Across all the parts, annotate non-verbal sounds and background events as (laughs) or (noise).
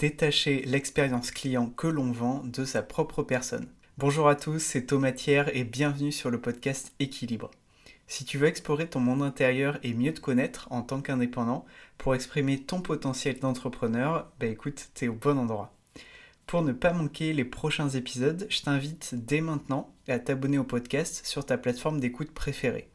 détacher l'expérience client que l'on vend de sa propre personne. Bonjour à tous, c'est Thomas Thiers et bienvenue sur le podcast Équilibre. Si tu veux explorer ton monde intérieur et mieux te connaître en tant qu'indépendant pour exprimer ton potentiel d'entrepreneur, bah écoute, t'es au bon endroit. Pour ne pas manquer les prochains épisodes, je t'invite dès maintenant à t'abonner au podcast sur ta plateforme d'écoute préférée.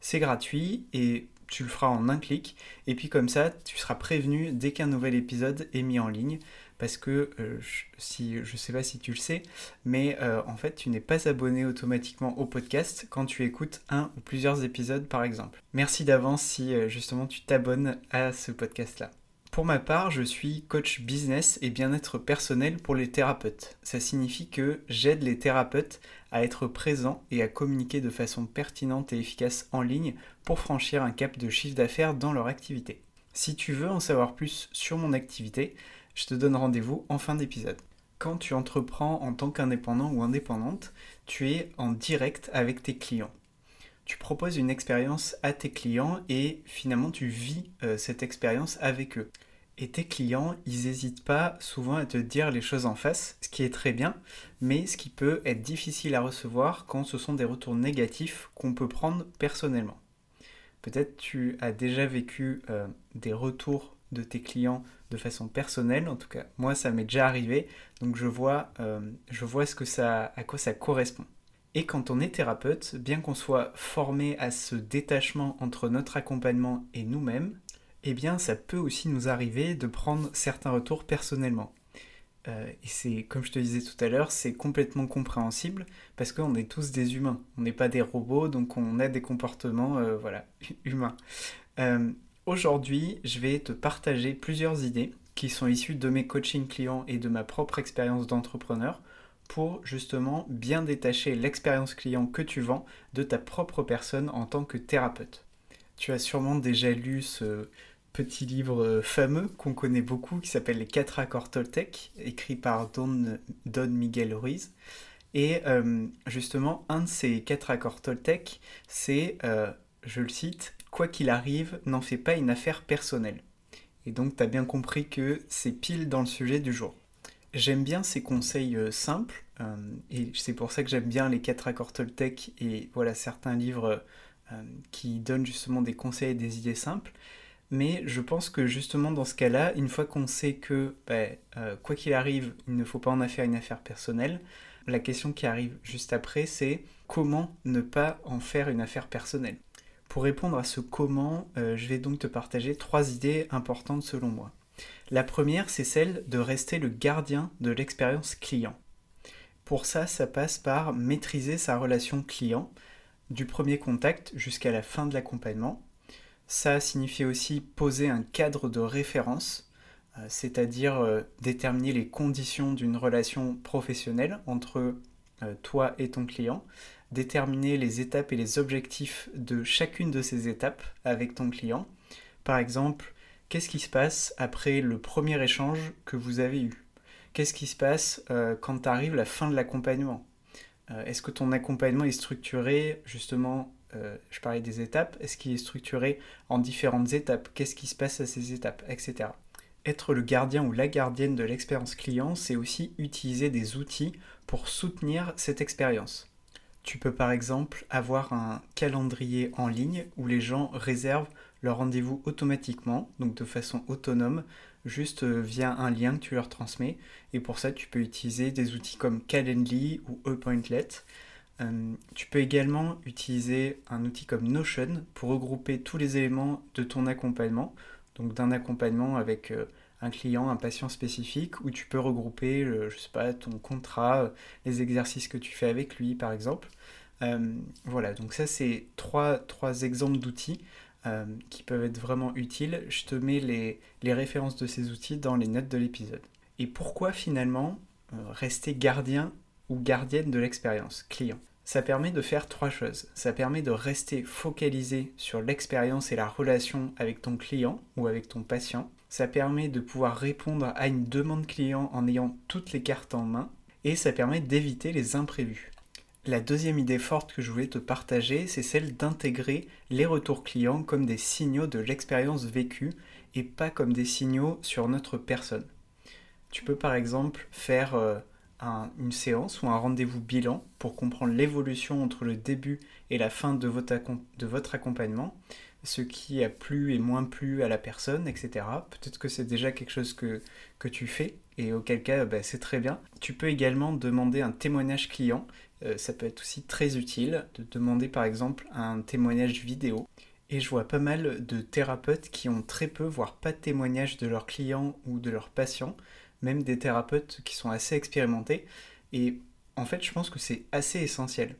C'est gratuit et tu le feras en un clic. Et puis comme ça, tu seras prévenu dès qu'un nouvel épisode est mis en ligne. Parce que euh, je, si je sais pas si tu le sais, mais euh, en fait tu n'es pas abonné automatiquement au podcast quand tu écoutes un ou plusieurs épisodes par exemple. Merci d'avance si euh, justement tu t'abonnes à ce podcast là. Pour ma part, je suis coach business et bien-être personnel pour les thérapeutes. Ça signifie que j'aide les thérapeutes à être présents et à communiquer de façon pertinente et efficace en ligne pour franchir un cap de chiffre d'affaires dans leur activité. Si tu veux en savoir plus sur mon activité, je te donne rendez-vous en fin d'épisode. Quand tu entreprends en tant qu'indépendant ou indépendante, tu es en direct avec tes clients tu proposes une expérience à tes clients et finalement tu vis euh, cette expérience avec eux. Et tes clients, ils n'hésitent pas souvent à te dire les choses en face, ce qui est très bien, mais ce qui peut être difficile à recevoir quand ce sont des retours négatifs qu'on peut prendre personnellement. Peut-être tu as déjà vécu euh, des retours de tes clients de façon personnelle, en tout cas moi ça m'est déjà arrivé, donc je vois, euh, je vois ce que ça, à quoi ça correspond. Et quand on est thérapeute, bien qu'on soit formé à ce détachement entre notre accompagnement et nous-mêmes, eh bien ça peut aussi nous arriver de prendre certains retours personnellement. Euh, et c'est, comme je te disais tout à l'heure, c'est complètement compréhensible parce qu'on est tous des humains. On n'est pas des robots, donc on a des comportements euh, voilà, (laughs) humains. Euh, aujourd'hui, je vais te partager plusieurs idées qui sont issues de mes coachings clients et de ma propre expérience d'entrepreneur pour justement bien détacher l'expérience client que tu vends de ta propre personne en tant que thérapeute. Tu as sûrement déjà lu ce petit livre fameux qu'on connaît beaucoup qui s'appelle Les 4 accords Toltec, écrit par Don, Don Miguel Ruiz. Et euh, justement, un de ces 4 accords Toltec, c'est, euh, je le cite, Quoi qu'il arrive, n'en fais pas une affaire personnelle. Et donc, tu as bien compris que c'est pile dans le sujet du jour. J'aime bien ces conseils euh, simples, euh, et c'est pour ça que j'aime bien les 4 accords Toltec et voilà certains livres euh, qui donnent justement des conseils et des idées simples. Mais je pense que justement dans ce cas-là, une fois qu'on sait que ben, quoi qu'il arrive, il ne faut pas en faire une affaire personnelle, la question qui arrive juste après, c'est comment ne pas en faire une affaire personnelle? Pour répondre à ce comment, je vais donc te partager trois idées importantes selon moi. La première, c'est celle de rester le gardien de l'expérience client. Pour ça, ça passe par maîtriser sa relation client, du premier contact jusqu'à la fin de l'accompagnement. Ça signifie aussi poser un cadre de référence, euh, c'est-à-dire euh, déterminer les conditions d'une relation professionnelle entre euh, toi et ton client, déterminer les étapes et les objectifs de chacune de ces étapes avec ton client. Par exemple, qu'est-ce qui se passe après le premier échange que vous avez eu? Qu'est-ce qui se passe euh, quand arrive la fin de l'accompagnement? Euh, Est-ce que ton accompagnement est structuré justement euh, je parlais des étapes, est-ce qu'il est structuré en différentes étapes? Qu'est-ce qui se passe à ces étapes Etc. Être le gardien ou la gardienne de l'expérience client, c'est aussi utiliser des outils pour soutenir cette expérience. Tu peux par exemple avoir un calendrier en ligne où les gens réservent leur rendez-vous automatiquement, donc de façon autonome, juste euh, via un lien que tu leur transmets. Et pour ça, tu peux utiliser des outils comme Calendly ou Appointlet. Euh, tu peux également utiliser un outil comme Notion pour regrouper tous les éléments de ton accompagnement, donc d'un accompagnement avec euh, un client, un patient spécifique, où tu peux regrouper, je sais pas, ton contrat, les exercices que tu fais avec lui, par exemple. voilà, donc ça c'est trois, trois exemples d'outils euh, qui peuvent être vraiment utiles. Je te mets les, références de ces outils dans les notes de l'épisode. Et pourquoi finalement euh, rester gardien ou gardienne de l'expérience client? Ça permet de faire trois choses. Ça permet de rester focalisé sur l'expérience et la relation avec ton client ou avec ton patient. Ça permet de pouvoir répondre à une demande client en ayant toutes les cartes en main. Et ça permet d'éviter les imprévus. La deuxième idée forte que je voulais te partager, c'est celle d'intégrer les retours clients comme des signaux de l'expérience vécue et pas comme des signaux sur notre personne. Tu peux par exemple faire euh, une séance ou un rendez-vous bilan pour comprendre l'évolution entre le début et la fin de votre, accompagnement, ce qui a plu et moins plu à la personne, etc. Peut-être que c'est déjà quelque chose que, que tu fais et auquel cas bah, c'est très bien. Tu peux également demander un témoignage client, euh, ça peut être aussi très utile de demander par exemple un témoignage vidéo. Et je vois pas mal de thérapeutes qui ont très peu, voire pas de témoignage de leurs clients ou de leurs patients, même des thérapeutes qui sont assez expérimentés. Et en fait, je pense que c'est assez essentiel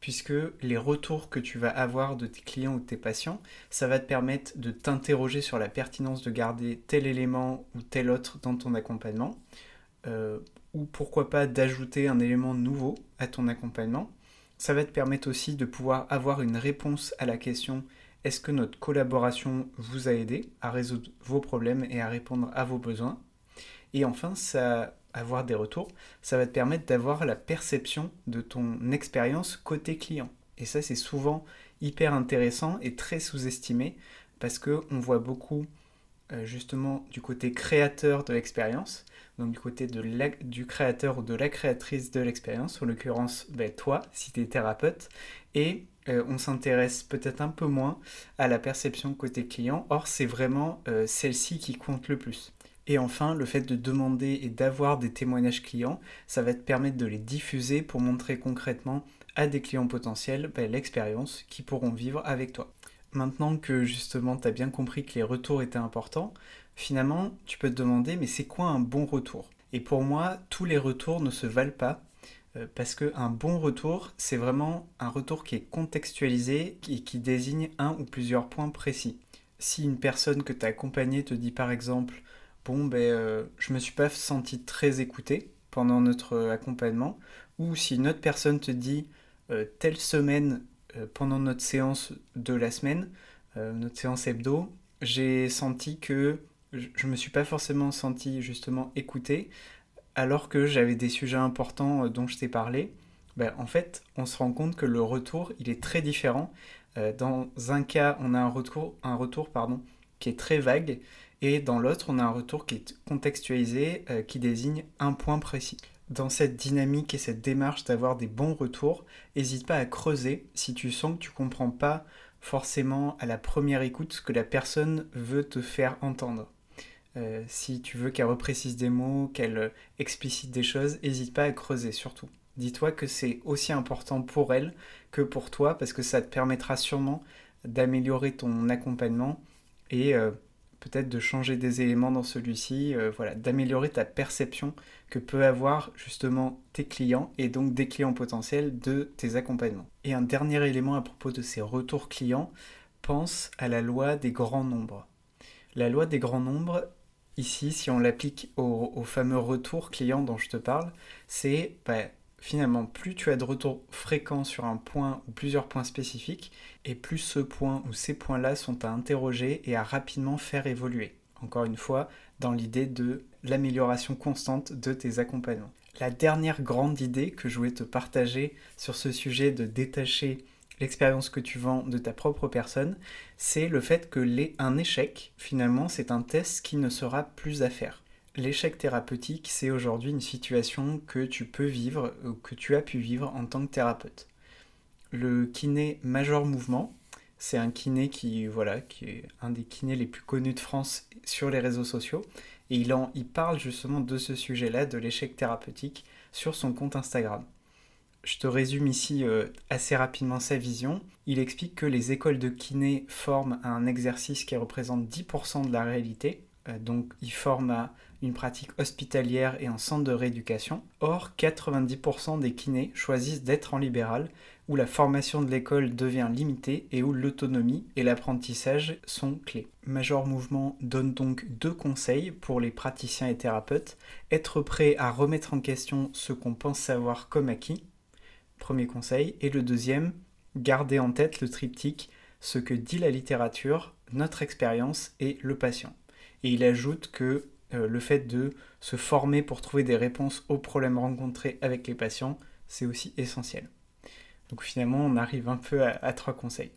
puisque les retours que tu vas avoir de tes clients ou de tes patients, ça va te permettre de t'interroger sur la pertinence de garder tel élément ou tel autre dans ton accompagnement, euh, ou pourquoi pas d'ajouter un élément nouveau à ton accompagnement. Ça va te permettre aussi de pouvoir avoir une réponse à la question est-ce que notre collaboration vous a aidé à résoudre vos problèmes et à répondre à vos besoins? Et enfin, ça avoir des retours, ça va te permettre d'avoir la perception de ton expérience côté client. Et ça, c'est souvent hyper intéressant et très sous-estimé parce qu'on voit beaucoup justement du côté créateur de l'expérience, donc du côté du créateur ou de la créatrice de l'expérience, en l'occurrence ben, toi, si tu es thérapeute, et euh, on s'intéresse peut-être un peu moins à la perception côté client, or c'est vraiment euh, celle-ci qui compte le plus. Et enfin, le fait de demander et d'avoir des témoignages clients, ça va te permettre de les diffuser pour montrer concrètement à des clients potentiels ben, l'expérience qu'ils pourront vivre avec toi. Maintenant que justement tu as bien compris que les retours étaient importants, finalement tu peux te demander mais c'est quoi un bon retour? Et pour moi, tous les retours ne se valent pas euh, parce qu'un bon retour, c'est vraiment un retour qui est contextualisé et qui désigne un ou plusieurs points précis. Si une personne que tu as accompagnée te dit par exemple bon, ben, euh, je me suis pas senti très écouté pendant notre accompagnement, ou si une autre personne te dit euh, telle semaine, euh, pendant notre séance de la semaine, notre séance hebdo, j'ai senti que je me suis pas forcément senti justement écouté, alors que j'avais des sujets importants dont je t'ai parlé. Ben, en fait, on se rend compte que le retour, il est très différent. dans un cas, on a un retour, un retour pardon, qui est très vague, et dans l'autre, on a un retour qui est contextualisé, euh, qui désigne un point précis. Dans cette dynamique et cette démarche d'avoir des bons retours, n'hésite pas à creuser si tu sens que tu comprends pas forcément à la première écoute ce que la personne veut te faire entendre. Euh, si tu veux qu'elle reprécise des mots, qu'elle euh, explicite des choses, n'hésite pas à creuser surtout. Dis-toi que c'est aussi important pour elle que pour toi parce que ça te permettra sûrement d'améliorer ton accompagnement et peut-être de changer des éléments dans celui-ci, euh, voilà, d'améliorer ta perception que peuvent avoir justement tes clients et donc des clients potentiels de tes accompagnements. Et un dernier élément à propos de ces retours clients, pense à la loi des grands nombres. La loi des grands nombres, ici, si on l'applique au, fameux retour client dont je te parle, c'est bah, finalement, plus tu as de retours fréquents sur un point ou plusieurs points spécifiques, et plus ce point ou ces points-là sont à interroger et à rapidement faire évoluer. Encore une fois, dans l'idée de l'amélioration constante de tes accompagnements. La dernière grande idée que je voulais te partager sur ce sujet de détacher l'expérience que tu vends de ta propre personne, c'est le fait que les, un échec, finalement, c'est un test qui ne sera plus à faire. L'échec thérapeutique, c'est aujourd'hui une situation que tu peux vivre que tu as pu vivre en tant que thérapeute. Le kiné Major Mouvement, c'est un kiné qui, voilà, qui est un des kinés les plus connus de France sur les réseaux sociaux. Et il, en, il parle justement de ce sujet-là, de l'échec thérapeutique, sur son compte Instagram. Je te résume ici euh, assez rapidement sa vision. Il explique que les écoles de kiné forment un exercice qui représente 10% de la réalité. Euh, donc, ils forment à une pratique hospitalière et en centre de rééducation. Or, 90% des kinés choisissent d'être en libéral, où la formation de l'école devient limitée et où l'autonomie et l'apprentissage sont clés. Major Mouvement donne donc deux conseils pour les praticiens et thérapeutes. Être prêt à remettre en question ce qu'on pense savoir comme acquis, premier conseil. Et le deuxième, garder en tête le triptyque ce que dit la littérature, notre expérience et le patient. Et il ajoute que euh, le fait de se former pour trouver des réponses aux problèmes rencontrés avec les patients, c'est aussi essentiel. Donc finalement, on arrive un peu à, trois conseils.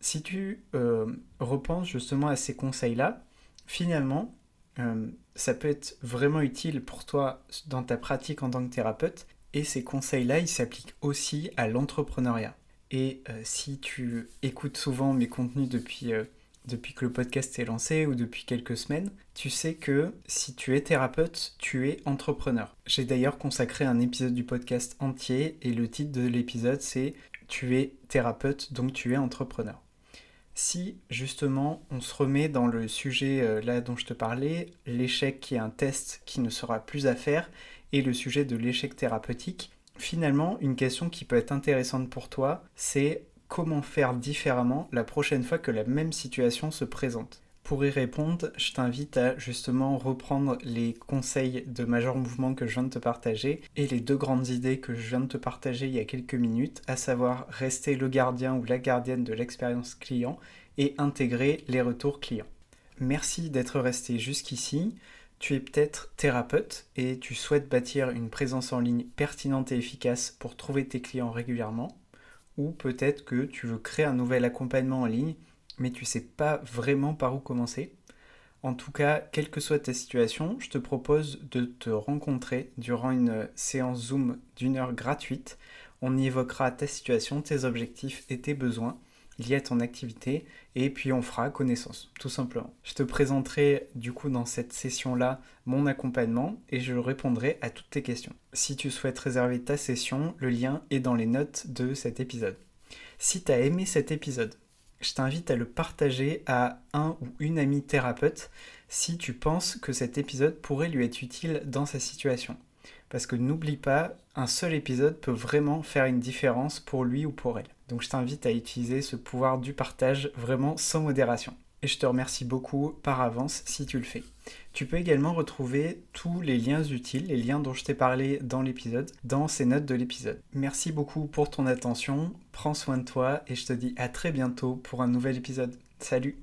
Si tu euh, repenses justement à ces conseils-là, finalement, euh, ça peut être vraiment utile pour toi dans ta pratique en tant que thérapeute. Et ces conseils-là, ils s'appliquent aussi à l'entrepreneuriat. Et si tu écoutes souvent mes contenus depuis, depuis que le podcast est lancé ou depuis quelques semaines, tu sais que si tu es thérapeute, tu es entrepreneur. J'ai d'ailleurs consacré un épisode du podcast entier et le titre de l'épisode c'est Tu es thérapeute, donc tu es entrepreneur. Si justement on se remet dans le sujet euh, là dont je te parlais, l'échec qui est un test qui ne sera plus à faire et le sujet de l'échec thérapeutique, finalement une question qui peut être intéressante pour toi, c'est comment faire différemment la prochaine fois que la même situation se présente. Pour y répondre, je t'invite à justement reprendre les conseils de Major Mouvement que je viens de te partager et les deux grandes idées que je viens de te partager il y a quelques minutes, à savoir rester le gardien ou la gardienne de l'expérience client et intégrer les retours clients. Merci d'être resté jusqu'ici. Tu es peut-être thérapeute et tu souhaites bâtir une présence en ligne pertinente et efficace pour trouver tes clients régulièrement. Ou peut-être que tu veux créer un nouvel accompagnement en ligne mais tu sais pas vraiment par où commencer. En tout cas, quelle que soit ta situation, je te propose de te rencontrer durant une séance Zoom d'une heure gratuite. On y évoquera ta situation, tes objectifs et tes besoins liés à ton activité et puis on fera connaissance, tout simplement. Je te présenterai du coup dans cette session-là mon accompagnement et je répondrai à toutes tes questions. Si tu souhaites réserver ta session, le lien est dans les notes de cet épisode. Si tu as aimé cet épisode, je t'invite à le partager à un ou une amie thérapeute si tu penses que cet épisode pourrait lui être utile dans sa situation. Parce que n'oublie pas, un seul épisode peut vraiment faire une différence pour lui ou pour elle. Donc je t'invite à utiliser ce pouvoir du partage vraiment sans modération et je te remercie beaucoup par avance si tu le fais. Tu peux également retrouver tous les liens utiles, les liens dont je t'ai parlé dans l'épisode, dans ces notes de l'épisode. Merci beaucoup pour ton attention, prends soin de toi et je te dis à très bientôt pour un nouvel épisode. Salut